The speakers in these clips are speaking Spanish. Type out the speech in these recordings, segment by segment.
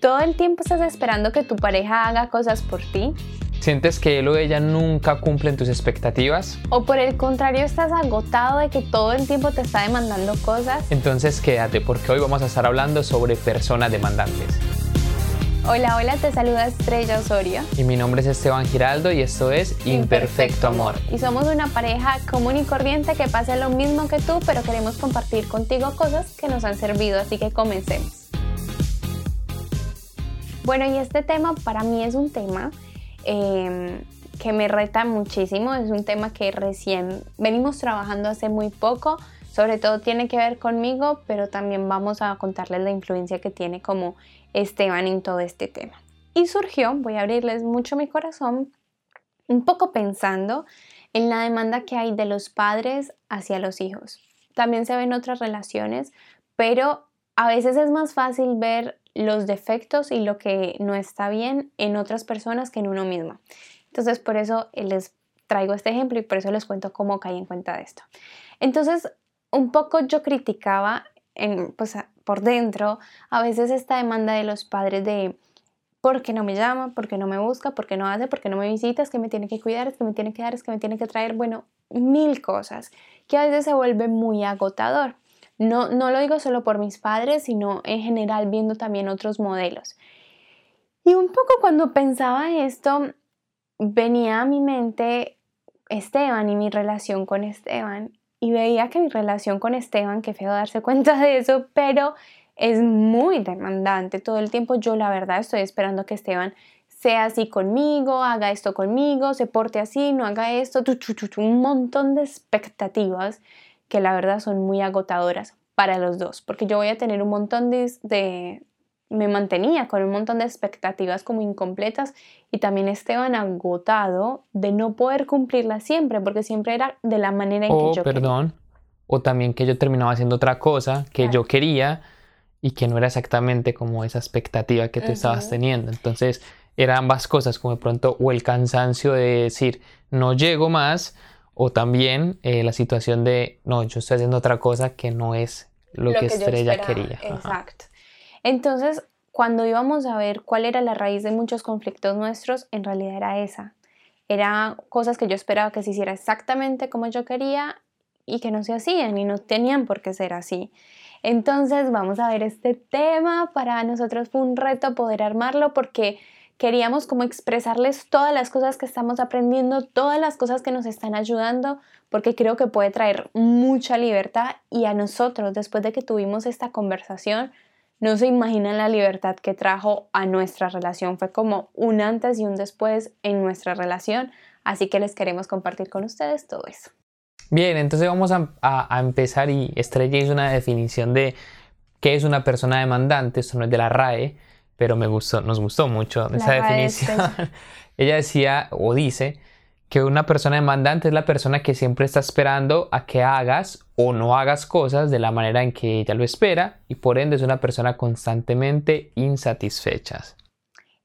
¿Todo el tiempo estás esperando que tu pareja haga cosas por ti? ¿Sientes que él o ella nunca cumplen tus expectativas? ¿O por el contrario estás agotado de que todo el tiempo te está demandando cosas? Entonces quédate porque hoy vamos a estar hablando sobre personas demandantes. Hola, hola, te saluda Estrella Osorio. Y mi nombre es Esteban Giraldo y esto es Imperfecto, Amor. Y somos una pareja común y corriente que pasa lo mismo que tú, pero queremos compartir contigo cosas que nos han servido, así que comencemos. Bueno, y este tema para mí es un tema em, que me reta muchísimo, es un tema que recién venimos trabajando hace muy poco, sobre todo tiene que ver conmigo, pero también vamos a contarles la influencia que tiene como Esteban en todo este tema. Y surgió, voy a abrirles mucho mi corazón, un poco pensando en la demanda que hay de los padres hacia los hijos. También se ven otras relaciones, pero a veces es más fácil ver los defectos y lo que no está bien en otras personas que en uno mismo. Entonces, por eso les traigo este ejemplo y por eso les cuento cómo caí en cuenta de esto. Entonces, un poco yo criticaba pues, por dentro a veces esta demanda de los padres de ¿por qué no me llama? ¿Por qué no me busca? ¿Por qué no hace? ¿Por qué no me visita? Es que me tiene que cuidar, es que me tiene que dar, es que me tiene que traer, bueno, mil cosas que a veces se vuelve muy agotador. No, no lo digo solo por mis padres, sino en general viendo también otros modelos. Y un poco cuando pensaba esto, venía a mi mente Esteban y mi relación con Esteban. Y veía que mi relación con Esteban, qué feo darse cuenta de eso, pero es muy demandante. Todo el tiempo yo la verdad estoy esperando que Esteban sea así conmigo, haga esto conmigo, se porte así, no haga esto, un montón de expectativas que la verdad son muy agotadoras para los dos, porque yo voy a tener un montón de, me mantenía con un montón de expectativas como incompletas y también Esteban agotado de no poder cumplirlas siempre, porque siempre era de la manera en que yo perdón, o también que yo terminaba haciendo otra cosa que yo quería y que no era exactamente como esa expectativa que tú estabas teniendo. Entonces, eran ambas cosas, como de pronto, o el cansancio de decir, no llego más, o también eh, la situación de, no, yo estoy haciendo otra cosa que no es lo, que, Estrella quería. Exacto. Entonces, cuando íbamos a ver cuál era la raíz de muchos conflictos nuestros, en realidad era esa. Era cosas que yo esperaba que se hiciera exactamente como yo quería y que no se hacían y no tenían por qué ser así. Entonces vamos a ver este tema. Para nosotros fue un reto poder armarlo porque queríamos como expresarles todas las cosas que estamos aprendiendo, todas las cosas que nos están ayudando, porque creo que puede traer mucha libertad y a nosotros, después de que tuvimos esta conversación, no se imaginan la libertad que trajo a nuestra relación. Fue como un antes y un después en nuestra relación, así que les queremos compartir con ustedes todo eso. Bien, entonces vamos a, empezar y Estrella una definición de qué es una persona demandante, esto no es de la RAE, pero me gustó, nos gustó mucho esa definición. Ella decía o dice que una persona demandante es la persona que siempre está esperando a que hagas o no hagas cosas de la manera en que ella lo espera y por ende es una persona constantemente insatisfecha.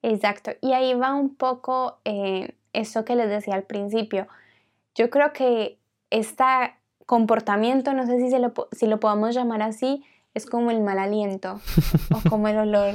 Exacto, y ahí va un poco eh, eso que les decía al principio. Yo creo que este comportamiento, no sé si, se lo, si lo podamos llamar así, es como el mal aliento o como el olor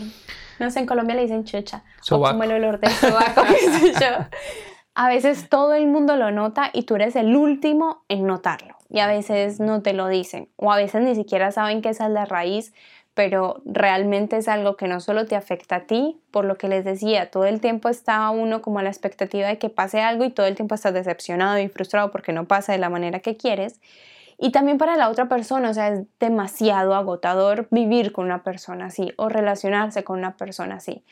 no sé, en Colombia le dicen chucha. O como el olor del sobaco, A veces todo el mundo lo nota y tú eres el último en notarlo. Y a veces no te lo dicen. O a veces ni siquiera saben que esa es la raíz, pero realmente es algo que no solo te afecta a ti, por lo que les decía, todo el tiempo está uno como a la expectativa de que pase algo y todo el tiempo estás decepcionado y frustrado porque no pasa de la manera que quieres. Y también para la otra persona, o sea, es demasiado agotador vivir con una persona así o relacionarse con una persona así.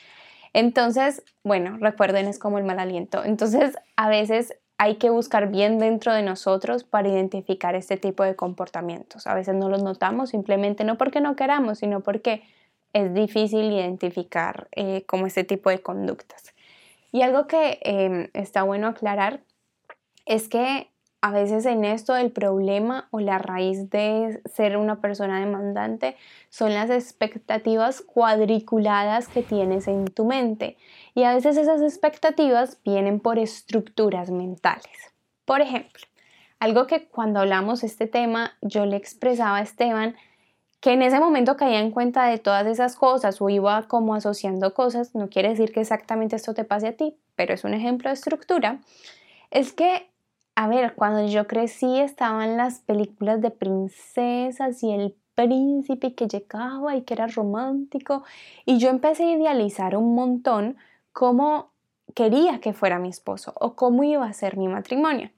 Entonces, bueno, recuerden, es como el mal aliento. Entonces, a veces hay que buscar bien dentro de nosotros para identificar este tipo de comportamientos. A veces no los notamos simplemente no porque no queramos, sino porque es difícil identificar eh, como este tipo de conductas. Y algo que em, está bueno aclarar es que a veces en esto el problema o la raíz de ser una persona demandante son las expectativas cuadriculadas que tienes en tu mente. Y a veces esas expectativas vienen por estructuras mentales. Por ejemplo, algo que cuando hablamos este tema yo le expresaba a Esteban que en ese momento caía en cuenta de todas esas cosas o iba como asociando cosas, no quiere decir que exactamente esto te pase a ti, pero es un ejemplo de estructura, es que, a ver, cuando yo crecí estaban las películas de princesas y el príncipe que llegaba y que era romántico, y yo empecé a idealizar un montón cómo quería que fuera mi esposo o cómo iba a ser mi matrimonio.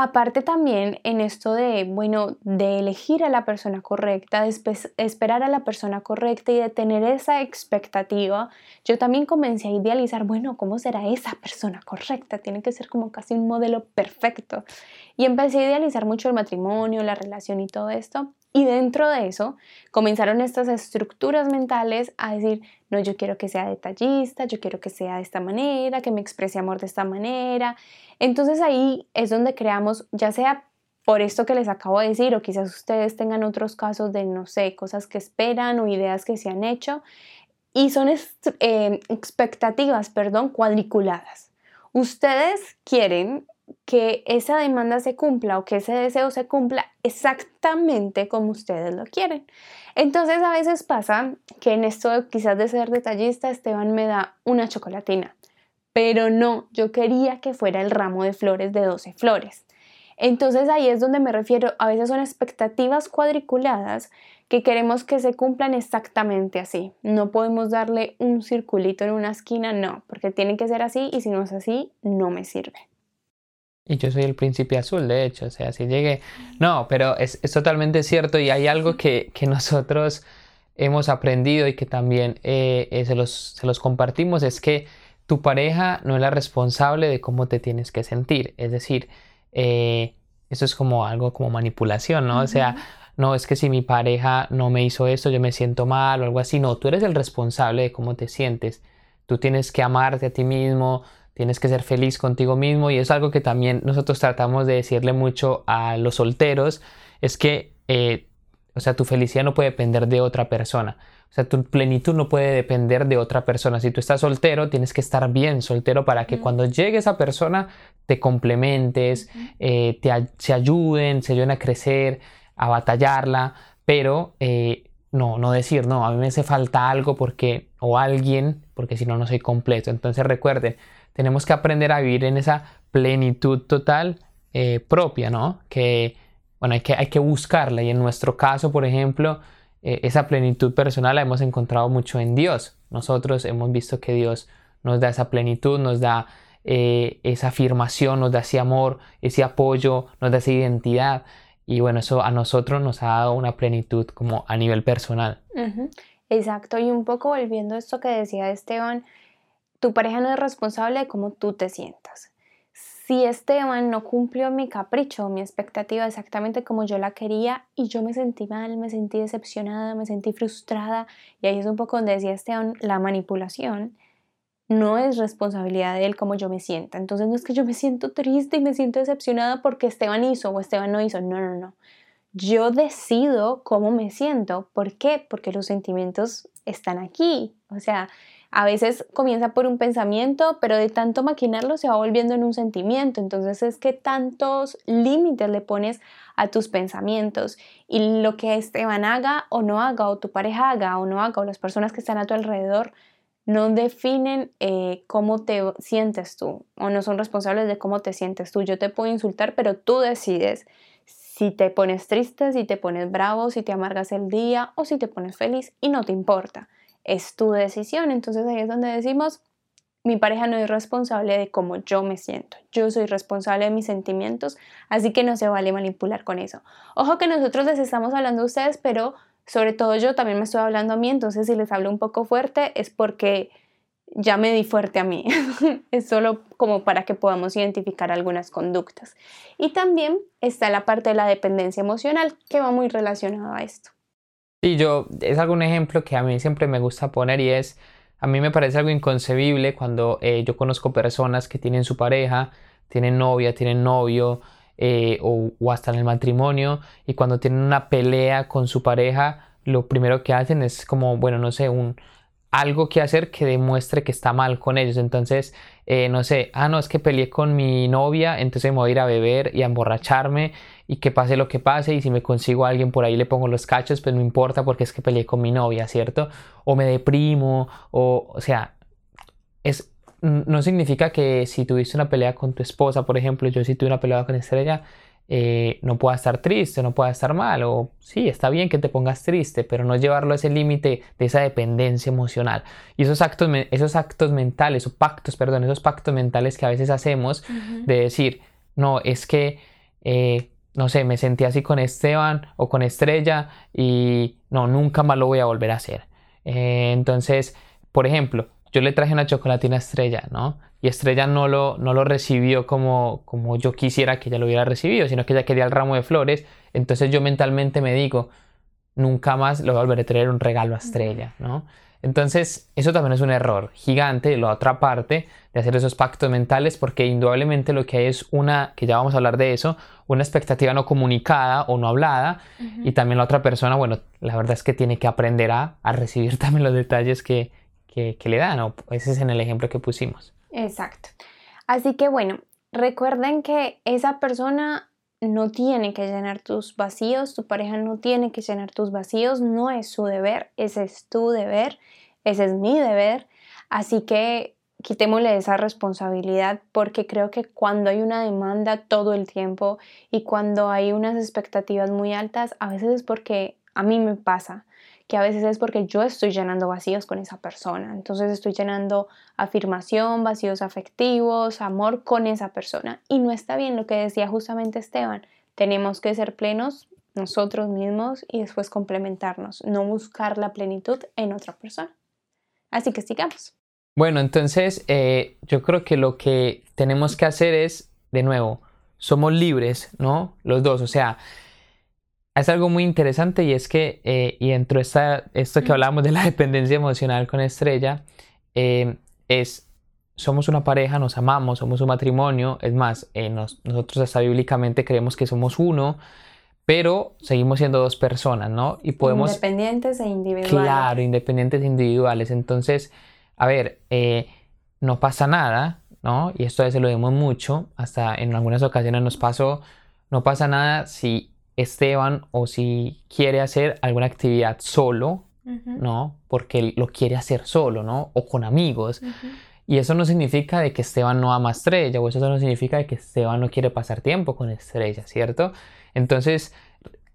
Aparte también en esto de, bueno, de elegir a la persona correcta, de esperar a la persona correcta y de tener esa expectativa, yo también comencé a idealizar, bueno, ¿cómo será esa persona correcta? Tiene que ser como casi un modelo perfecto. Y empecé a idealizar mucho el matrimonio, la relación y todo esto. Y dentro de eso comenzaron estas estructuras mentales a decir, no, yo quiero que sea detallista, yo quiero que sea de esta manera, que me exprese amor de esta manera. Entonces ahí es donde creamos, ya sea por esto que les acabo de decir, o quizás ustedes tengan otros casos de, no sé, cosas que esperan o ideas que se han hecho, y son eh, expectativas, perdón, cuadriculadas. Ustedes quieren que esa demanda se cumpla o que ese deseo se cumpla exactamente como ustedes lo quieren. Entonces a veces pasa que en esto quizás de ser detallista Esteban me da una chocolatina, pero no, yo quería que fuera el ramo de flores de 12 flores. Entonces ahí es donde me refiero, a veces son expectativas cuadriculadas que queremos que se cumplan exactamente así. No podemos darle un circulito en una esquina, no, porque tiene que ser así y si no es así, no me sirve. Y yo soy el príncipe azul, de hecho, o sea, si llegue... No, pero es, totalmente cierto y hay algo que, nosotros hemos aprendido y que también eh, eh, se, los, se, los, compartimos, es que tu pareja no es la responsable de cómo te tienes que sentir. Es decir, eh, eso es como algo como manipulación, ¿no? O sea, no es que si mi pareja no me hizo esto, yo me siento mal o algo así. No, tú eres el responsable de cómo te sientes. Tú tienes que amarte a ti mismo, tienes que ser feliz contigo mismo y es algo que también nosotros tratamos de decirle mucho a los solteros, es que, eh, o sea, tu felicidad no puede depender de otra persona. O sea, tu plenitud no puede depender de otra persona. Si tú estás soltero, tienes que estar bien soltero para que cuando llegue esa persona te complementes, eh, te, se ayuden, se ayuden a crecer, a batallarla, pero eh, no, no decir, no, a mí me hace falta algo porque, o alguien, porque si no, no soy completo. Entonces recuerden, tenemos que aprender a vivir en esa plenitud total eh, propia, ¿no? Que, bueno, hay que, hay que buscarla y en nuestro caso, por ejemplo, eh, esa plenitud personal la hemos encontrado mucho en Dios. Nosotros hemos visto que Dios nos da esa plenitud, nos da eh, esa afirmación, nos da ese amor, ese apoyo, nos da esa identidad. Y bueno, eso a nosotros nos ha dado una plenitud como a nivel personal. Exacto, y un poco volviendo a esto que decía Esteban, tu pareja no es responsable de cómo tú te sientas. Si Esteban no cumplió mi capricho, mi expectativa exactamente como yo la quería y yo me sentí mal, me sentí decepcionada, me sentí frustrada y ahí es un poco donde decía Esteban, la manipulación no es responsabilidad de él como yo me sienta. Entonces no es que yo me siento triste y me siento decepcionada porque Esteban hizo o Esteban no hizo. No, no, no. Yo decido cómo me siento. ¿Por qué? Porque los sentimientos están aquí. O sea, a veces comienza por un pensamiento, pero de tanto maquinarlo se va volviendo en un sentimiento. Entonces es que tantos límites le pones a tus pensamientos y lo que Esteban haga o no haga, o tu pareja haga o no haga, o las personas que están a tu alrededor, no definen eh, cómo te sientes tú o no son responsables de cómo te sientes tú. Yo te puedo insultar, pero tú decides si te pones triste, si te pones bravo, si te amargas el día o si te pones feliz y no te importa es tu decisión. Entonces ahí es donde decimos, mi pareja no es responsable de cómo yo me siento. Yo soy responsable de mis sentimientos, así que no se vale manipular con eso. Ojo que nosotros les estamos hablando a ustedes, pero sobre todo yo también me estoy hablando a mí, entonces si les hablo un poco fuerte es porque ya me di fuerte a mí. es solo como para que podamos identificar algunas conductas. Y también está la parte de la dependencia emocional que va muy relacionada a esto. Y yo, es algún ejemplo que a mí siempre me gusta poner y es, a mí me parece algo inconcebible cuando eh, yo conozco personas que tienen su pareja, tienen novia, tienen novio eh, o, o, hasta en el matrimonio y cuando tienen una pelea con su pareja, lo primero que hacen es como, bueno, no sé, un algo que hacer que demuestre que está mal con ellos. Entonces, eh, no sé, ah, no, es que peleé con mi novia, entonces me voy a ir a beber y a emborracharme y que pase lo que pase y si me consigo a alguien por ahí le pongo los cachos, pues no importa porque es que peleé con mi novia, ¿cierto? O me deprimo, o, o sea, es, no significa que si tuviste una pelea con tu esposa, por ejemplo, yo si tuve una pelea con Estrella, eh, no pueda estar triste, no pueda estar mal, o sí, está bien que te pongas triste, pero no llevarlo a ese límite de esa dependencia emocional. Y esos actos, esos actos mentales, o pactos, perdón, esos pactos mentales que a veces hacemos de decir, no, es que, eh, no sé, me sentí así con Esteban o con Estrella y no, nunca más lo voy a volver a hacer. Eh, entonces, por ejemplo, yo le traje una chocolatina estrella, ¿no? Y estrella no lo, no lo recibió como, como yo quisiera que ella lo hubiera recibido, sino que ella quería el ramo de flores. Entonces yo mentalmente me digo, nunca más le voy a volver a traer un regalo a estrella, ¿no? Entonces, eso también es un error gigante, la otra parte de hacer esos pactos mentales, porque indudablemente lo que hay es una, que ya vamos a hablar de eso, una expectativa no comunicada o no hablada, y también la otra persona, bueno, la verdad es que tiene que aprender a, a recibir también los detalles que, que, le dan, o ese es en el ejemplo que pusimos. Exacto. Así que bueno, recuerden que esa persona no tiene que llenar tus vacíos, tu pareja no tiene que llenar tus vacíos, no es su deber, ese es tu deber, ese es mi deber. Así que quitémosle esa responsabilidad porque creo que cuando hay una demanda todo el tiempo y cuando hay unas expectativas muy altas, a veces es porque a mí me pasa que a veces es porque yo estoy llenando vacíos con esa persona. Entonces estoy llenando afirmación, vacíos afectivos, amor con esa persona. Y no está bien lo que decía justamente Esteban. Tenemos que ser plenos nosotros mismos y después complementarnos, no buscar la plenitud en otra persona. Así que sigamos. Bueno, entonces eh, yo creo que lo que tenemos que hacer es, de nuevo, somos libres, ¿no? Los dos, o sea, es algo muy interesante y es que, eh, y dentro de esto que hablábamos de la dependencia emocional con Estrella, eh, es, somos una pareja, nos amamos, somos un matrimonio, es más, eh, nosotros hasta bíblicamente creemos que somos uno, pero seguimos siendo dos personas, ¿no? Y podemos... Independientes e individuales. Claro, independientes e individuales. Entonces, a ver, no pasa nada, ¿no? Y esto a veces lo vemos mucho, hasta en algunas ocasiones nos pasó, no pasa nada si Esteban o si quiere hacer alguna actividad solo, ¿no? Porque lo quiere hacer solo, ¿no? O con amigos. Y eso no significa de que Esteban no ama a Estrella, o eso no significa de que Esteban no quiere pasar tiempo con Estrella, ¿cierto? Entonces,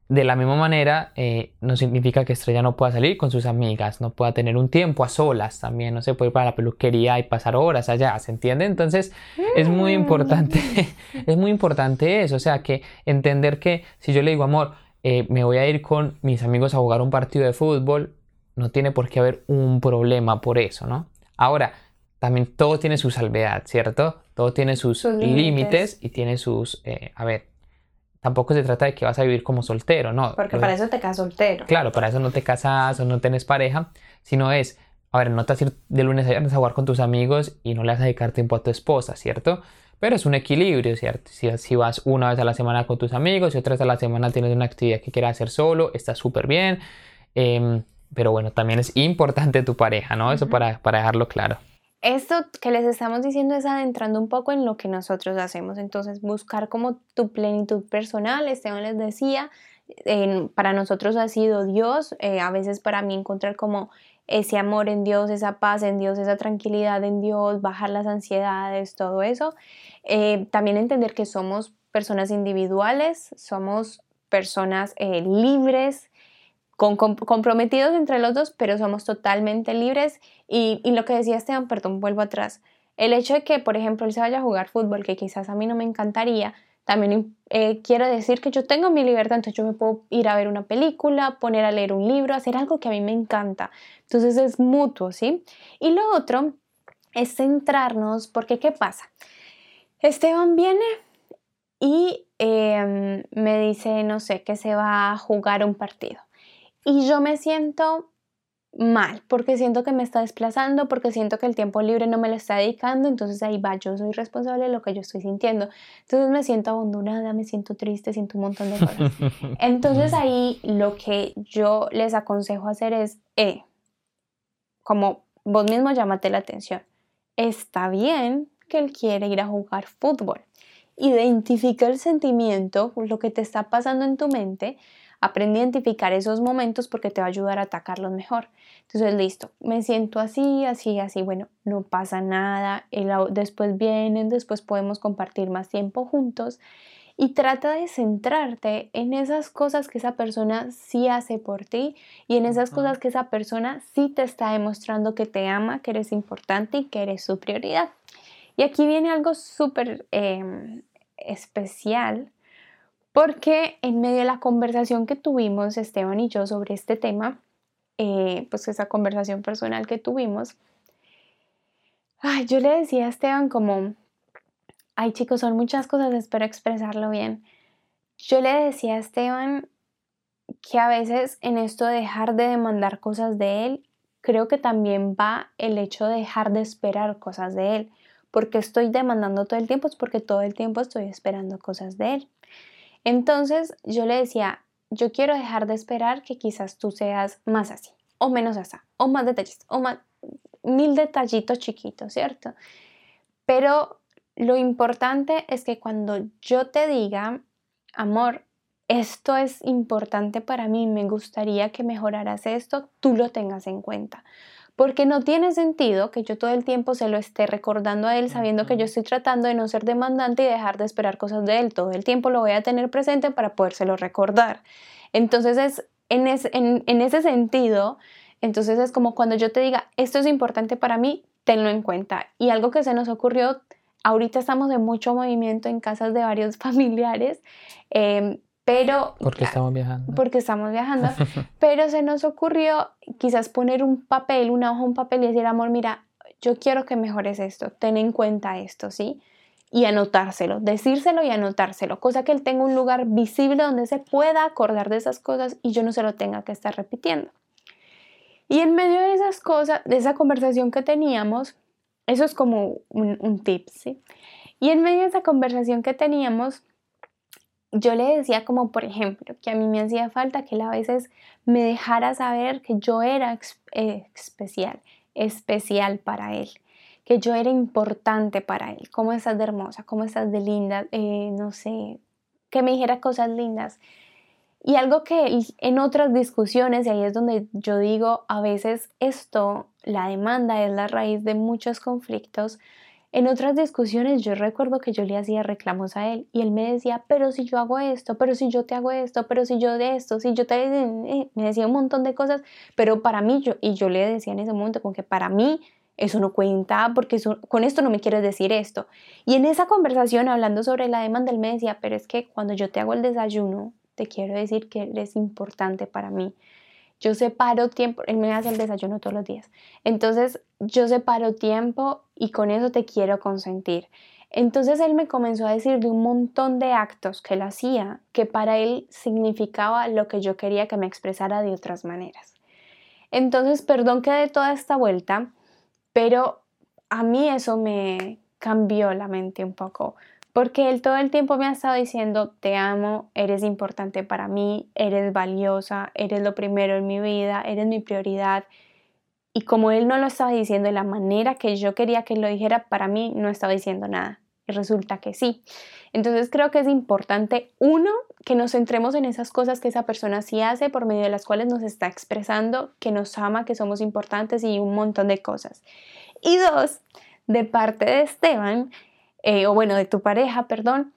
de la misma manera, eh, no significa que Estrella no pueda salir con sus amigas, no pueda tener un tiempo a solas también, no se puede ir para la peluquería y pasar horas allá, ¿se entiende? Entonces es muy mm. importante, es muy importante eso, o sea, que entender que si yo le digo, amor, eh, me voy a ir con mis amigos a jugar un partido de fútbol, no tiene por qué haber un problema por eso, ¿no? Ahora, también todo tiene su salvedad, ¿cierto? Todo tiene sus, límites. y tiene sus, eh, a ver, tampoco se trata de que vas a vivir como soltero, ¿no? Porque para eso te casas soltero. Claro, para eso no te casas o no tienes pareja, sino es, a ver, no te vas a ir de lunes a viernes a jugar con tus amigos y no le vas a dedicar tiempo a tu esposa, ¿cierto? Pero es un equilibrio, ¿cierto? Si, si vas una vez a la semana con tus amigos y otra vez a la semana tienes una actividad que quieras hacer solo, está súper bien. Em, pero bueno, también es importante tu pareja, ¿no? Eso para, para dejarlo claro. Esto que les estamos diciendo es adentrando un poco en lo que nosotros hacemos, entonces buscar como tu plenitud personal, Esteban les decía, para nosotros ha sido Dios, eh, a veces para mí encontrar como ese amor en Dios, esa paz en Dios, esa tranquilidad en Dios, bajar las ansiedades, todo eso. Eh, también entender que somos personas individuales, somos personas comprometidos entre los dos, pero somos totalmente libres. Y, lo que decía Esteban, perdón, vuelvo atrás. El hecho de que, por ejemplo, él se vaya a jugar fútbol, que quizás a mí no me encantaría, también eh, quiero decir que yo tengo mi libertad, entonces yo me puedo ir a ver una película, poner a leer un libro, hacer algo que a mí me encanta. Entonces es mutuo, ¿sí? Y lo otro es centrarnos, porque ¿qué pasa? Esteban viene y em, me dice, no sé, que se va a jugar un partido y yo me siento mal porque siento que me está desplazando, porque siento que el tiempo libre no me lo está dedicando, entonces ahí va, yo soy responsable de lo que yo estoy sintiendo. Entonces me siento abandonada, me siento triste, siento un montón de cosas. Entonces ahí lo que yo les aconsejo hacer es, eh, como vos mismo llámate la atención. Está bien que él quiere ir a jugar fútbol. Identifica el sentimiento, lo que te está pasando en tu mente, aprende a identificar esos momentos porque te va a ayudar a atacarlos mejor. Entonces, listo, me siento así, así, así, bueno, no pasa nada, después vienen, después podemos compartir más tiempo juntos y trata de centrarte en esas cosas que esa persona sí hace por ti y en esas cosas que esa persona sí te está demostrando que te ama, que eres importante y que eres su prioridad. Y aquí viene algo súper em, especial porque en medio de la conversación que tuvimos Esteban y yo sobre este tema, eh, pues esa conversación personal que tuvimos, yo le decía a Esteban como, ay chicos, son muchas cosas, espero expresarlo bien. Yo le decía a Esteban que a veces en esto de dejar de demandar cosas de él, creo que también va el hecho de dejar de esperar cosas de él. Porque estoy demandando todo el tiempo, es porque todo el tiempo estoy esperando cosas de él. Entonces yo le decía, yo quiero dejar de esperar que quizás tú seas más así, o menos así, o más detalles, o más mil detallitos chiquitos, ¿cierto? Pero lo importante es que cuando yo te diga, amor, esto es importante para mí, me gustaría que mejoraras esto, tú lo tengas en cuenta. Porque no tiene sentido que yo todo el tiempo se lo esté recordando a él sabiendo que yo estoy tratando de no ser demandante y dejar de esperar cosas de él. Todo el tiempo lo voy a tener presente para podérselo recordar. Entonces es en, en ese sentido, entonces es como cuando yo te diga, esto es importante para mí, tenlo en cuenta. Y algo que se nos ocurrió Ahorita estamos en mucho movimiento en casas de varios familiares, em, pero... Porque estamos viajando. Porque estamos viajando. pero se nos ocurrió quizás poner un papel, una hoja, un papel y decir, amor, mira, yo quiero que mejores esto, ten en cuenta esto, ¿sí? Y anotárselo, decírselo y anotárselo, cosa que él tenga un lugar visible donde se pueda acordar de esas cosas y yo no se lo tenga que estar repitiendo. Y en medio de esas cosas, de esa conversación que teníamos, eso es como un, tip, ¿sí? Y en medio de esa conversación que teníamos, yo le decía como, por ejemplo, que a mí me hacía falta que él a veces me dejara saber que yo era eh, especial, especial para él, que yo era importante para él, cómo estás de hermosa, cómo estás de linda, eh, no sé, que me dijera cosas lindas. Y algo que en otras discusiones, y ahí es donde yo digo, a veces esto, la demanda es la raíz de muchos conflictos. En otras discusiones yo recuerdo que yo le hacía reclamos a él y él me decía, pero si yo hago esto, pero si yo te hago esto, pero si yo de esto, si yo te... Eh", me decía un montón de cosas, pero para mí yo, y yo le decía en ese momento como que para mí eso no cuenta porque con esto no me quieres decir esto. Y en esa conversación hablando sobre la demanda, él me decía, pero es que cuando yo te hago el desayuno, te quiero decir que eres importante para mí. Yo separo tiempo, él me hace el desayuno todos los días. Entonces, yo separo tiempo y con eso te quiero consentir. Entonces él me comenzó a decir de un montón de actos que él hacía que para él significaba lo que yo quería que me expresara de otras maneras. Entonces, perdón que de toda esta vuelta, pero a mí eso me cambió la mente un poco, porque él todo el tiempo me ha estado diciendo, te amo, eres importante para mí, eres valiosa, eres lo primero en mi vida, eres mi prioridad. Y como él no lo estaba diciendo de la manera que yo quería que lo dijera, para mí no estaba diciendo nada. Y resulta que sí. Entonces creo que es importante, uno, que nos centremos en esas cosas que esa persona sí hace, por medio de las cuales nos está expresando que nos ama, que somos importantes y un montón de cosas. Y dos, de parte de Esteban, eh, o bueno, de tu pareja, perdón,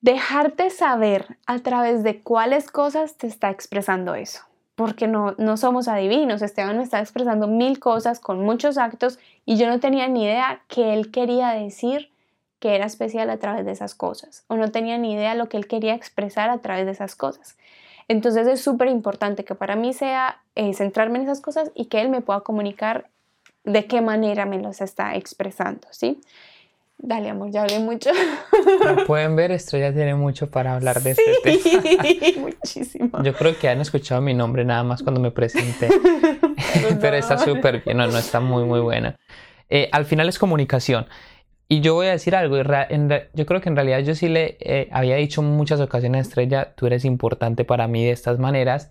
dejarte saber a través de cuáles cosas te está expresando eso. Porque no, no somos adivinos. Esteban me está expresando mil cosas con muchos actos y yo no tenía ni idea que él quería decir que era especial a través de esas cosas. O no tenía ni idea lo que él quería expresar a través de esas cosas. Entonces es súper importante que para mí sea eh, centrarme en esas cosas y que él me pueda comunicar de qué manera me los está expresando, ¿sí? Dale, amor, ya hablé mucho. Como pueden ver, Estrella tiene mucho para hablar de este tema. muchísimo. Yo creo que han escuchado mi nombre nada más cuando me presenté. Pero, está súper bien, no, no, está muy, muy buena. Eh, al final es comunicación. Y yo voy a decir algo, yo creo que en realidad yo sí le eh, había dicho en muchas ocasiones a Estrella, tú eres importante para mí de estas maneras,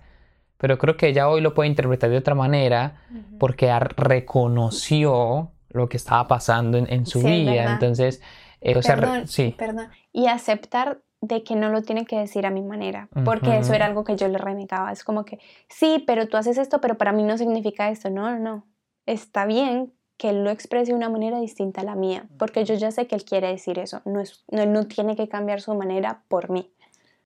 pero creo que ella hoy lo puede interpretar de otra manera porque reconoció lo que estaba pasando en, su vida. Entonces, eh, o sea, sí. Perdón. Y aceptar de que no lo tiene que decir a mi manera, porque eso era algo que yo le renegaba. Es como que, sí, pero tú haces esto, pero para mí no significa esto. No, no. Está bien que él lo exprese de una manera distinta a la mía, porque yo ya sé que él quiere decir eso. No, es, no, no tiene que cambiar su manera por mí.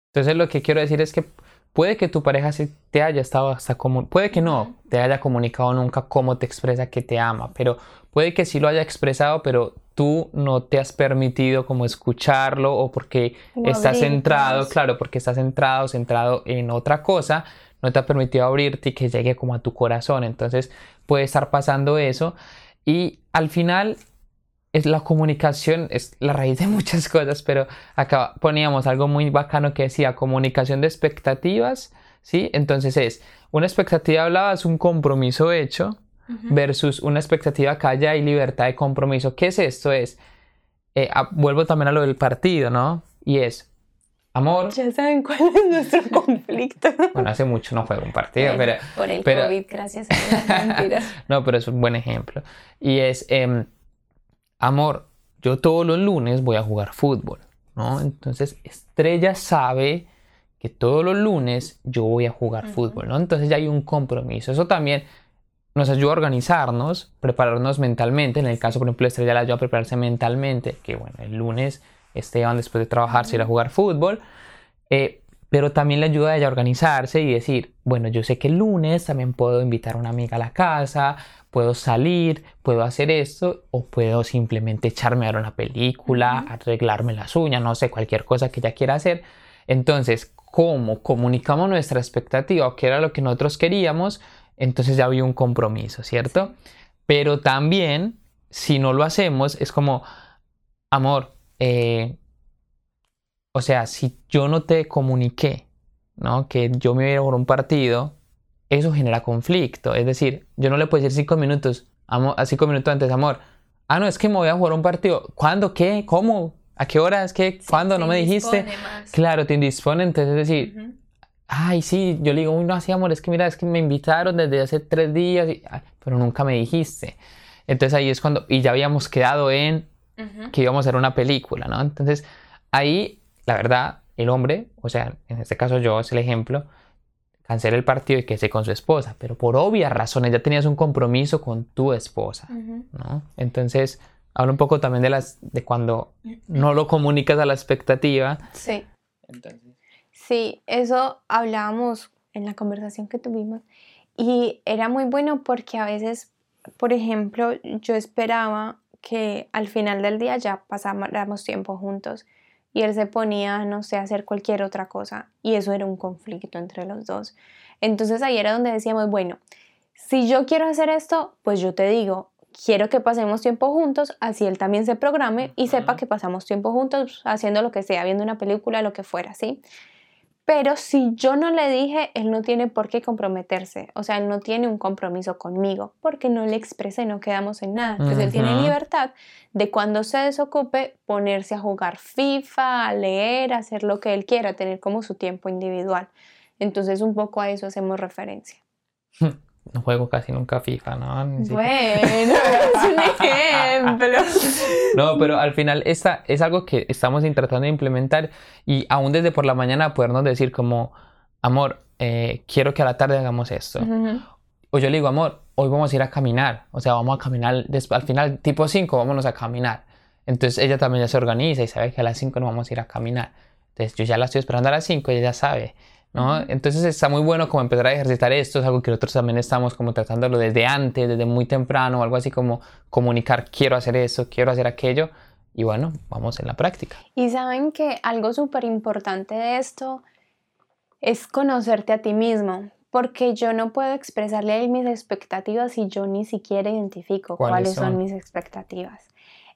Entonces, lo que quiero decir es que Puede que tu pareja sí te haya estado hasta como, puede que no te haya comunicado nunca cómo te expresa que te ama, pero puede que sí lo haya expresado, pero tú no te has permitido como escucharlo o porque estás centrado, claro, porque estás centrado, centrado en otra cosa, no te ha permitido abrirte y que llegue como a tu corazón. Entonces puede estar pasando eso y al final es la comunicación, es la raíz de muchas cosas, pero acá poníamos algo muy bacano que decía comunicación de expectativas, ¿sí? Entonces es, una expectativa hablaba es un compromiso hecho versus una expectativa calla y libertad de compromiso. ¿Qué es esto? Es, eh, ah, vuelvo también a lo del partido, ¿no? Y es, amor. Ya saben cuál es nuestro conflicto. bueno, hace mucho no juego un partido, pero... Por el COVID, gracias a mentiras. no, pero es un buen ejemplo. Y es... Em, amor, yo todos los lunes voy a jugar fútbol, ¿no? Entonces, Estrella sabe que todos los lunes yo voy a jugar fútbol, ¿no? Entonces ya hay un compromiso. Eso también nos ayuda a organizarnos, prepararnos mentalmente. En el caso, por ejemplo, Estrella la ayuda a prepararse mentalmente, que bueno, el lunes Esteban después de trabajar se irá a jugar fútbol. Eh, pero también le ayuda a ella a organizarse y decir, bueno, yo sé que el lunes también puedo invitar a una amiga a la casa, puedo salir, puedo hacer esto o puedo simplemente echarme a ver una película, arreglarme las uñas, no sé, cualquier cosa que ella quiera hacer. Entonces, ¿cómo comunicamos nuestra expectativa que era lo que nosotros queríamos? Entonces ya había un compromiso, ¿cierto? Pero también, si no lo hacemos, es como, amor, eh, o sea, si yo no te comuniqué, ¿no? Que yo me iba a ir a un partido, eso genera conflicto. Es decir, yo no le puedo decir cinco minutos, amo, a cinco minutos antes, amor. Ah, no, es que me voy a jugar un partido. ¿Cuándo? ¿Qué? ¿Cómo? ¿A qué hora? ¿Es que? ¿Cuándo? ¿No me dijiste? Claro, te indispone. Entonces, es decir, ay, sí, yo le digo, uy, no, así, amor, es que mira, es que me invitaron desde hace tres días, pero nunca me dijiste. Entonces ahí es cuando, y ya habíamos quedado en que íbamos a hacer una película, ¿no? Entonces ahí la verdad, el hombre, o sea, en este caso yo es el ejemplo, cancela el partido y que se con su esposa, pero por obvias razones ya tenías un compromiso con tu esposa, ¿no? Entonces, habla un poco también de las de cuando no lo comunicas a la expectativa. Sí. Sí, eso hablábamos en la conversación que tuvimos y era muy bueno porque a veces, por ejemplo, yo esperaba que al final del día ya pasáramos tiempo juntos y él se ponía, no sé, a hacer cualquier otra cosa y eso era un conflicto entre los dos. Entonces ahí era donde decíamos, bueno, si yo quiero hacer esto, pues yo te digo, quiero que pasemos tiempo juntos, así él también se programe y sepa que pasamos tiempo juntos haciendo lo que sea, viendo una película, lo que fuera, ¿sí? Pero si yo no le dije, él no tiene por qué comprometerse. O sea, él no tiene un compromiso conmigo porque no le expresé, no quedamos en nada. Entonces él tiene libertad de cuando se desocupe ponerse a jugar FIFA, a leer, a hacer lo que él quiera, tener como su tiempo individual. Entonces un poco a eso hacemos referencia. No juego casi nunca FIFA, ¿no? bueno, es un ejemplo. No, pero al final esta es algo que estamos tratando de implementar y aún desde por la mañana podernos decir como, amor, eh, quiero que a la tarde hagamos esto. O yo le digo, amor, hoy vamos a ir a caminar. O sea, vamos a caminar al final, tipo 5, vámonos a caminar. Entonces ella también ya se organiza y sabe que a las 5 no vamos a ir a caminar. Entonces yo ya la estoy esperando a las 5 y ella ya sabe. ¿No? Entonces está muy bueno como empezar a ejercitar esto, es algo que nosotros también estamos como tratándolo desde antes, desde muy temprano, algo así como comunicar, quiero hacer eso, quiero hacer aquello, y bueno, vamos en la práctica. Y saben que algo súper importante de esto es conocerte a ti mismo, porque yo no puedo expresarle a él mis expectativas si yo ni siquiera identifico cuáles, son? son mis expectativas.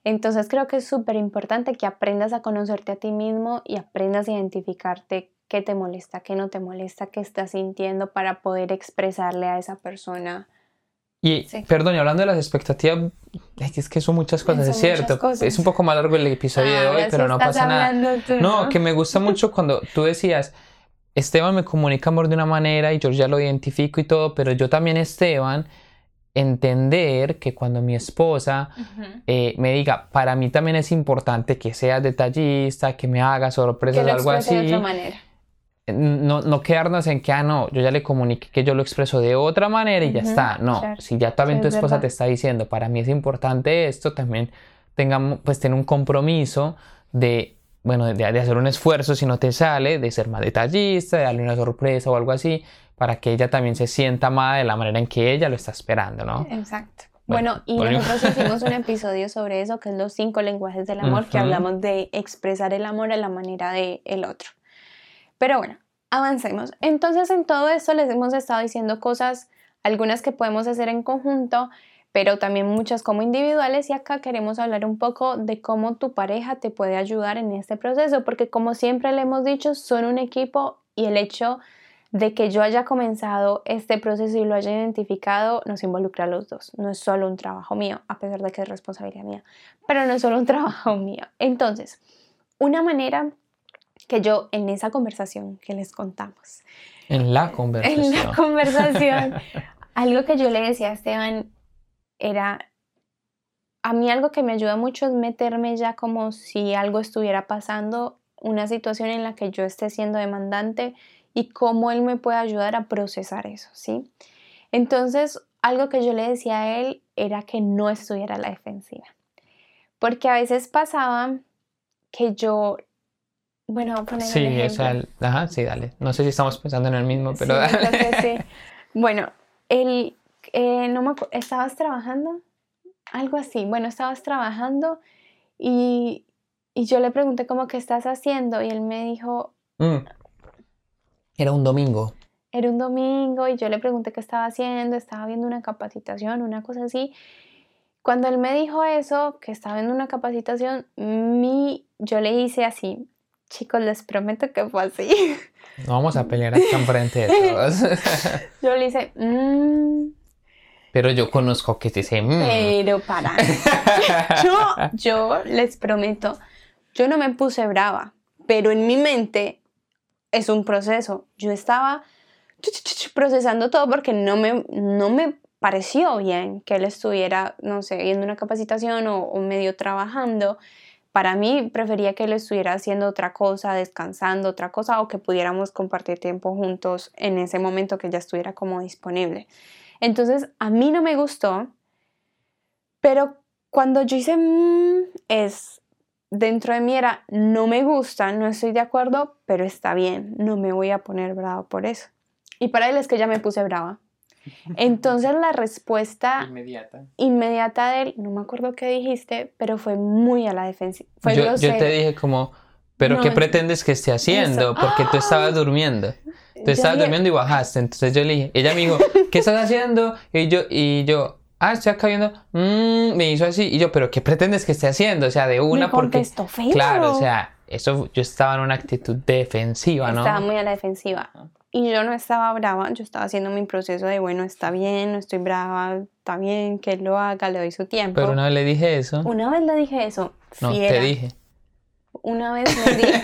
Entonces creo que es súper importante que aprendas a conocerte a ti mismo y aprendas a identificarte qué te molesta, qué no te molesta, qué estás sintiendo para poder expresarle a esa persona. Y perdón, y hablando de las expectativas, es que son muchas cosas, es cierto. Es un poco más largo el episodio de hoy, pero no pasa nada. no, que me gusta mucho cuando tú decías, Esteban me comunica amor de una manera y yo ya lo identifico y todo, pero yo también, Esteban, entender que cuando mi esposa eh, me diga, para mí también es importante que seas detallista, que me haga sorpresas, algo así. De otra manera. No, no, quedarnos en que, ah, no, yo ya le comuniqué que yo lo expreso de otra manera y ya está. No, si ya también tu esposa te está diciendo, para mí es importante esto, también tengamos, pues, tener un compromiso de bueno, de, hacer un esfuerzo si no te sale, de ser más detallista, de darle una sorpresa o algo así, para que ella también se sienta amada de la manera en que ella lo está esperando, ¿no? Exacto. Bueno, y nosotros hicimos un episodio sobre eso, que es los cinco lenguajes del amor, que hablamos de expresar el amor a la manera del el otro. Pero bueno, avancemos. Entonces, en todo esto les hemos estado diciendo cosas, algunas que podemos hacer en conjunto, pero también muchas como individuales y acá queremos hablar un poco de cómo tu pareja te puede ayudar en este proceso, porque como siempre le hemos dicho, son un equipo y el hecho de que yo haya comenzado este proceso y lo haya identificado nos involucra a los dos. No es solo un trabajo mío, a pesar de que es responsabilidad mía, pero no es solo un trabajo mío. Entonces, una manera que yo en esa conversación que les contamos. En la conversación. En la conversación. algo que yo le decía a Esteban era, a mí algo que me ayuda mucho es meterme ya como si algo estuviera pasando, una situación en la que yo esté siendo demandante y cómo él me puede ayudar a procesar eso, ¿sí? Entonces, algo que yo le decía a él era que no estuviera a la defensiva. Porque a veces pasaba que yo, bueno, poner Sí, ajá, sí, dale. No sé si estamos pensando en el mismo, pero sí, Bueno, él, eh, no me ¿estabas trabajando? Algo así. Bueno, estabas trabajando y, yo le pregunté cómo que estás haciendo y él me dijo... Mm. Era un domingo. Era un domingo y yo le pregunté qué estaba haciendo, estaba viendo una capacitación, una cosa así. Cuando él me dijo eso, que estaba viendo una capacitación, mi, yo le hice así, chicos, les prometo que fue así. No vamos a pelear hasta enfrente de todos. yo le hice, mmm, pero yo conozco que se mmm. Pero para. yo, yo les prometo, yo no me puse brava, pero en mi mente es un proceso. Yo estaba procesando todo porque no me, no me pareció bien que él estuviera, no sé, viendo una capacitación o, o, medio trabajando. Para mí prefería que él estuviera haciendo otra cosa, descansando otra cosa o que pudiéramos compartir tiempo juntos en ese momento que ya estuviera como disponible. Entonces, a mí no me gustó, pero cuando yo hice mm", es dentro de mí era no me gusta, no estoy de acuerdo, pero está bien, no me voy a poner bravo por eso. Y para él es que ya me puse brava. Entonces la respuesta inmediata. inmediata de él, no me acuerdo qué dijiste, pero fue muy a la defensiva. yo, yo, te dije como, pero ¿qué pretendes que esté haciendo? Porque tú estabas ¡Ah! durmiendo. Tú estabas durmiendo y bajaste. Entonces yo le dije, ella me dijo, ¿qué estás haciendo? Y yo, y yo, ah, estoy acá viendo, mm", me hizo así. Y yo, ¿pero qué pretendes que esté haciendo? O sea, de una, me porque. Feo. Claro, o sea, eso yo estaba en una actitud defensiva, ¿no? Estaba muy a la defensiva. Y yo no estaba brava, yo estaba haciendo mi proceso de, bueno, está bien, no estoy brava, está bien, que lo haga, le doy su tiempo. Pero una vez le dije eso. Una vez le dije eso. No, te dije una vez me dijo,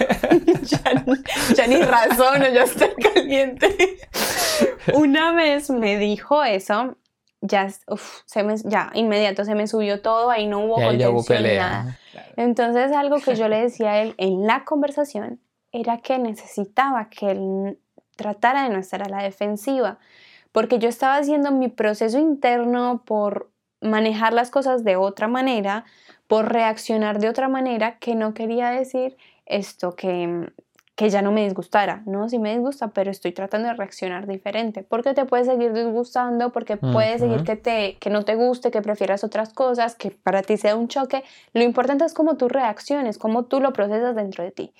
ya, ni razón, ya estoy caliente. una vez me dijo eso, ya, se me, ya inmediato se me subió todo, ahí no hubo contención, nada. Entonces algo que yo le decía a él en la conversación era que necesitaba que él tratara de no estar a la defensiva, porque yo estaba haciendo mi proceso interno por manejar las cosas de otra manera, por reaccionar de otra manera que no quería decir esto que, que ya no me disgustara, ¿no? Sí me disgusta, pero estoy tratando de reaccionar diferente, porque te puede seguir disgustando, porque puede seguir que, te, que no te guste, que prefieras otras cosas, que para ti sea un choque. Lo importante es cómo tú reacciones, cómo tú lo procesas dentro de ti.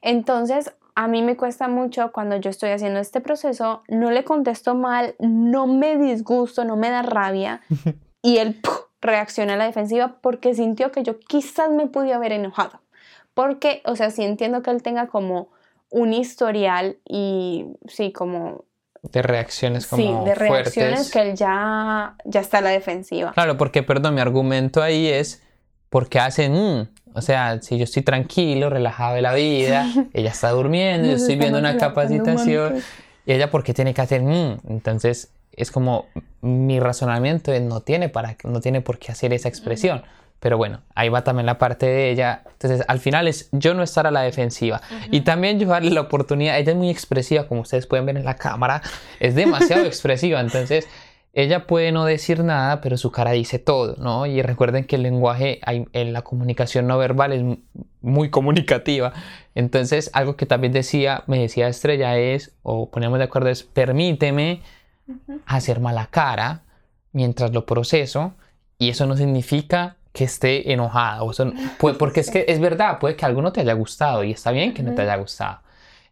Entonces, a mí me cuesta mucho cuando yo estoy haciendo este proceso, no le contesto mal, no me disgusto, no me da rabia y él reacciona a la defensiva porque sintió que yo quizás me pude haber enojado. Porque, o sea, sí entiendo que él tenga como un historial y sí, como... De reacciones como Sí, de reacciones que él ya, ya está a la defensiva. Claro, porque, perdón, mi argumento ahí es porque hacen, mm", O sea, si yo estoy tranquilo, relajado de la vida, ella está durmiendo, yo estoy viendo una capacitación, y ella, ¿por qué tiene que hacer? Mm"? Entonces, es como mi razonamiento no tiene, para, no tiene por qué hacer esa expresión. Pero bueno, ahí va también la parte de ella. Entonces, al final es yo no estar a la defensiva. Y también yo darle la oportunidad. Ella es muy expresiva, como ustedes pueden ver en la cámara. Es demasiado expresiva. Entonces, ella puede no decir nada, pero su cara dice todo, ¿no? Y recuerden que el lenguaje, en la comunicación no verbal es muy comunicativa. Entonces, algo que también decía, me decía Estrella es, o poníamos de acuerdo, es permíteme hacer mala cara mientras lo proceso. Y eso no significa que esté enojada. O porque es que es verdad, puede que algo no te haya gustado y está bien que no te haya gustado.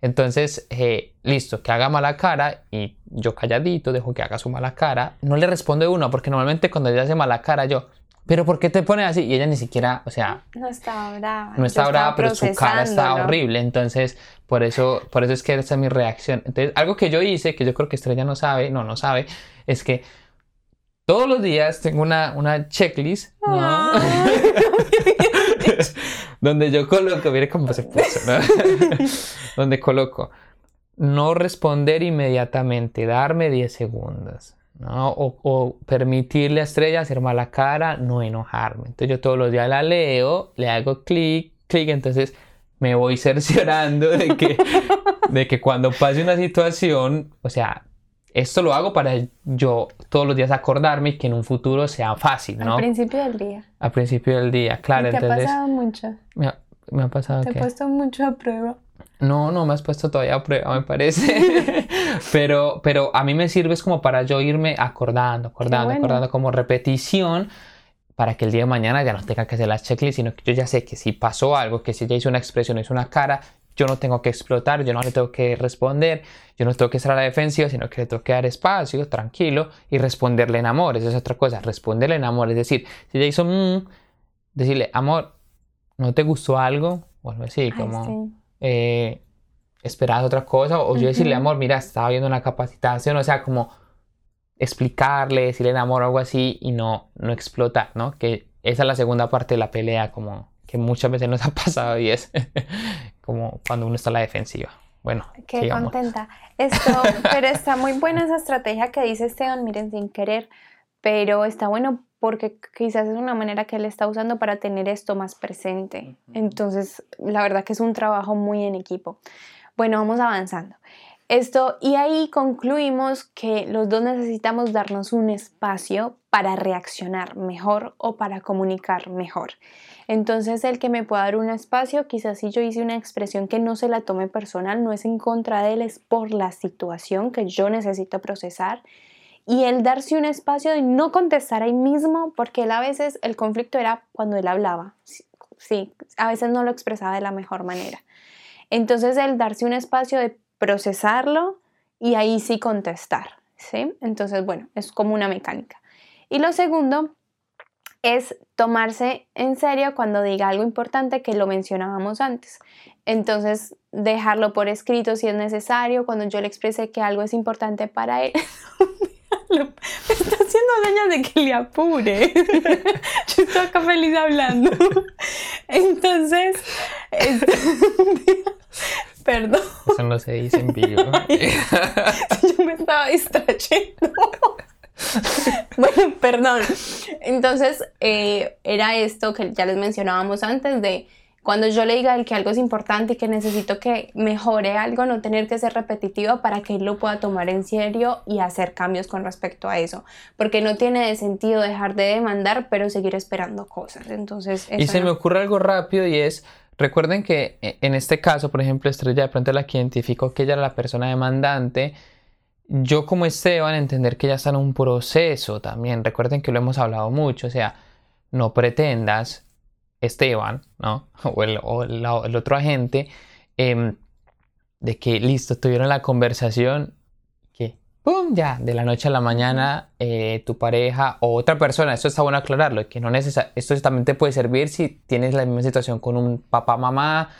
Entonces, eh, listo, que haga mala cara y yo calladito dejo que haga su mala cara. No le responde uno, porque normalmente cuando ella hace mala cara, yo, pero ¿por qué te pone así? Y ella ni siquiera, o sea... No estaba brava. No estaba brava, pero su cara está horrible. Entonces, por eso, por eso es que esa es mi reacción. Entonces, algo que yo hice, que yo creo que Estrella no sabe, no, no sabe, es que todos los días tengo una, una checklist, ¿no? donde yo coloco, mire cómo se puso, ¿no? donde coloco no responder inmediatamente, darme 10 segundos, ¿no? O, o, permitirle a Estrella hacer mala cara, no enojarme. Entonces yo todos los días la leo, le hago clic, clic, entonces me voy cerciorando de que, de que cuando pase una situación, o sea, esto lo hago para yo todos los días acordarme y que en un futuro sea fácil, ¿no? Al principio del día. Al principio del día, claro. ¿Te ha pasado mucho? Me ha, pasado ¿Te he puesto mucho a prueba? No, no me has puesto todavía a prueba, me parece. pero, pero a mí me sirve es como para yo irme acordando, acordando, acordando como repetición para que el día de mañana ya no tenga que hacer las checklists, sino que yo ya sé que si pasó algo, que si ya hizo una expresión, hizo una cara, yo no tengo que explotar, yo no le tengo que responder, yo no tengo que estar a la defensiva, sino que le tengo que dar espacio, tranquilo, y responderle en amor. Esa es otra cosa, responderle en amor. Es decir, si ella hizo mmm, decirle, amor, ¿no te gustó algo? O algo así, como eh, esperar otra cosa. O yo decirle, amor, mira, estaba viendo una capacitación, o sea, como explicarle, decirle en amor o algo así y no, no explotar, ¿no? Que esa es la segunda parte de la pelea, como que muchas veces nos ha pasado y es como cuando uno está a la defensiva. Bueno, qué contenta. Esto, pero está muy buena esa estrategia que dice Esteban, miren, sin querer, pero está bueno porque quizás es una manera que él está usando para tener esto más presente. Entonces, la verdad que es un trabajo muy en equipo. Bueno, vamos avanzando. Esto, y ahí concluimos que los dos necesitamos darnos un espacio para reaccionar mejor o para comunicar mejor. Entonces el que me pueda dar un espacio, quizás si yo hice una expresión que no se la tome personal, no es en contra de él, es por la situación que yo necesito procesar. Y el darse un espacio y no contestar ahí mismo, porque él a veces el conflicto era cuando él hablaba. Sí, a veces no lo expresaba de la mejor manera. Entonces el darse un espacio de procesarlo y ahí sí contestar. ¿sí? Entonces, bueno, es como una mecánica. Y lo segundo es tomarse en serio cuando diga algo importante que lo mencionábamos antes. Entonces, dejarlo por escrito si es necesario, cuando yo le expresé que algo es importante para él. me está haciendo señas de que le apure. yo estoy acá feliz hablando. Entonces, perdón. Eso no se dice en vivo. yo me estaba distrayendo. bueno, perdón. Entonces, eh, era esto que ya les mencionábamos antes de cuando yo le diga que algo es importante y que necesito que mejore algo, no tener que ser repetitivo para que él lo pueda tomar en serio y hacer cambios con respecto a eso. Porque no tiene sentido dejar de demandar, pero seguir esperando cosas. Entonces, y se me ocurre algo rápido y es, recuerden que eh, en este caso, por ejemplo, Estrella de pronto la que identificó que ella era la persona demandante yo como Esteban entender que ya está en un proceso también. Recuerden que lo hemos hablado mucho, o sea, no pretendas, Esteban, ¿no? O el, otro agente, em, de que listo, tuvieron la conversación ¡pum! Ya, de la noche a la mañana, eh, tu pareja o otra persona, esto está bueno aclararlo, que no necesita, esto también te puede servir si tienes la misma situación con un papá, mamá,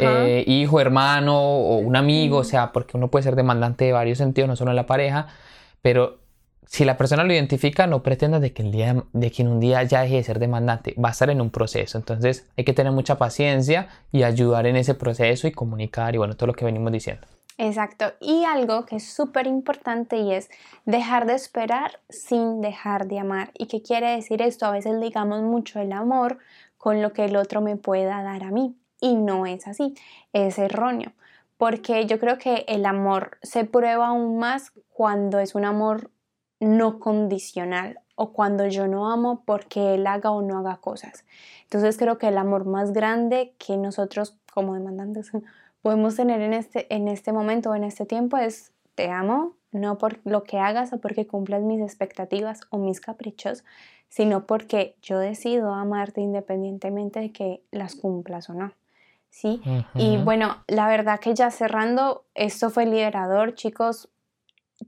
eh, hijo, hermano o un amigo, o sea, porque uno puede ser demandante de varios sentidos, no solo en la pareja, pero si la persona lo identifica, no pretenda de que, el día, de que en un día ya deje de ser demandante, va a estar en un proceso. Entonces hay que tener mucha paciencia y ayudar en ese proceso y comunicar y bueno, todo lo que venimos diciendo. Exacto. Y algo que es súper importante y es dejar de esperar sin dejar de amar. ¿Y qué quiere decir esto? A veces ligamos mucho el amor con lo que el otro me pueda dar a mí. Y no es así, es erróneo. Porque yo creo que el amor se prueba aún más cuando es un amor no condicional o cuando yo no amo porque él haga o no haga cosas. Entonces creo que el amor más grande que nosotros como demandantes podemos tener en este, en este momento o en este tiempo es te amo, no por lo que hagas o porque cumplas mis expectativas o mis caprichos, sino porque yo decido amarte independientemente de que las cumplas o no. ¿Sí? Y bueno, la verdad que ya cerrando, esto fue liberador, chicos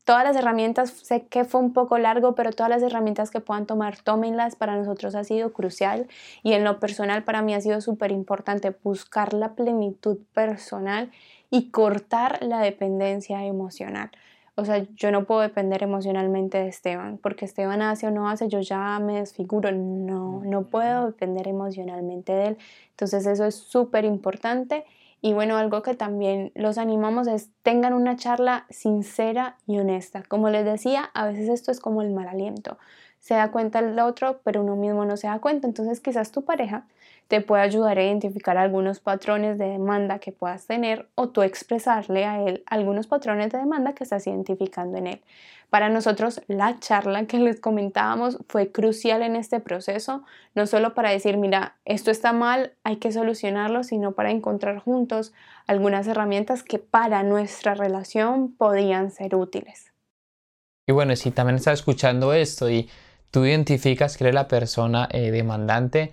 todas las herramientas, sé que fue un poco largo, pero todas las herramientas que puedan tomar, tómenlas, para nosotros ha sido crucial y en lo personal para mí ha sido súper importante buscar la plenitud personal y cortar la dependencia emocional. O sea, yo no puedo depender emocionalmente de Esteban, porque Esteban hace o no hace, yo ya me desfiguro, no, no puedo depender emocionalmente de él. Entonces eso es súper importante y bueno, algo que también los animamos es tengan una charla sincera y honesta. Como les decía, a veces esto es como el mal aliento. Se da cuenta el otro, pero uno mismo no se da cuenta. Entonces quizás tu pareja te puede ayudar a identificar algunos patrones de demanda que puedas tener o tú expresarle a él algunos patrones de demanda que estás identificando en él. Para nosotros la charla que les comentábamos fue crucial en este proceso, no solo para decir, mira, esto está mal, hay que solucionarlo, sino para encontrar juntos algunas herramientas que para nuestra relación podían ser útiles. Y bueno, si también estás escuchando esto y tú identificas que eres la persona eh, demandante,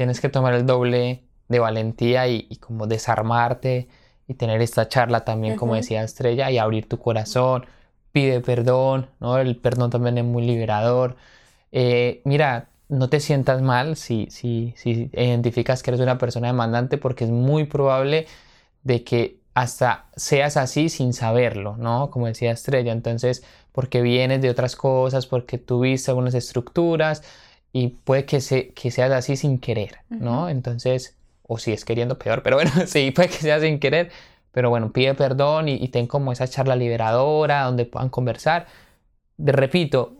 tienes que tomar el doble de valentía y, como desarmarte y tener esta charla también, como decía Estrella, y abrir tu corazón pide perdón, ¿no? El perdón también es muy liberador. Eh, mira, no te sientas mal si, si, si identificas que eres una persona demandante porque es muy probable de que hasta seas así sin saberlo, ¿no? Como decía Estrella, entonces, porque vienes de otras cosas, porque tuviste algunas estructuras y puede que, se, que seas así sin querer, ¿no? Entonces, o si es queriendo peor, pero bueno, sí, puede que sea sin querer, pero bueno, pide perdón y, ten como esa charla liberadora donde puedan conversar. De, repito,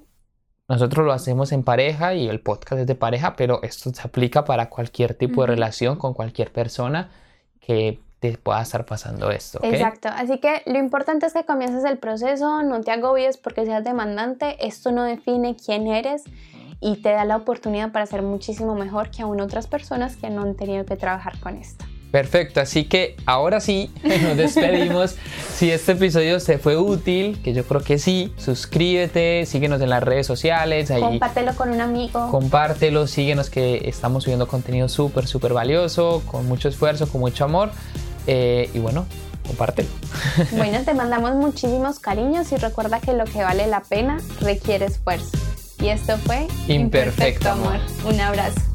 nosotros lo hacemos en pareja y el podcast es de pareja, pero esto se aplica para cualquier tipo de relación con cualquier persona que te pueda estar pasando esto. Exacto, así que lo importante es que comiences el proceso, no te agobies porque seas demandante, esto no define quién eres y te da la oportunidad para ser muchísimo mejor que aún otras personas que no han tenido que trabajar con esto. Perfecto, así que ahora sí nos despedimos. si este episodio se fue útil, que yo creo que sí, suscríbete, síguenos en las redes sociales. Ahí, compártelo con un amigo. Compártelo, síguenos que estamos subiendo contenido súper, súper valioso, con mucho esfuerzo, con mucho amor. Eh, y bueno, compártelo. Bueno, te mandamos muchísimos cariños y recuerda que lo que vale la pena requiere esfuerzo. Y esto fue Imperfecto, amor. Un abrazo.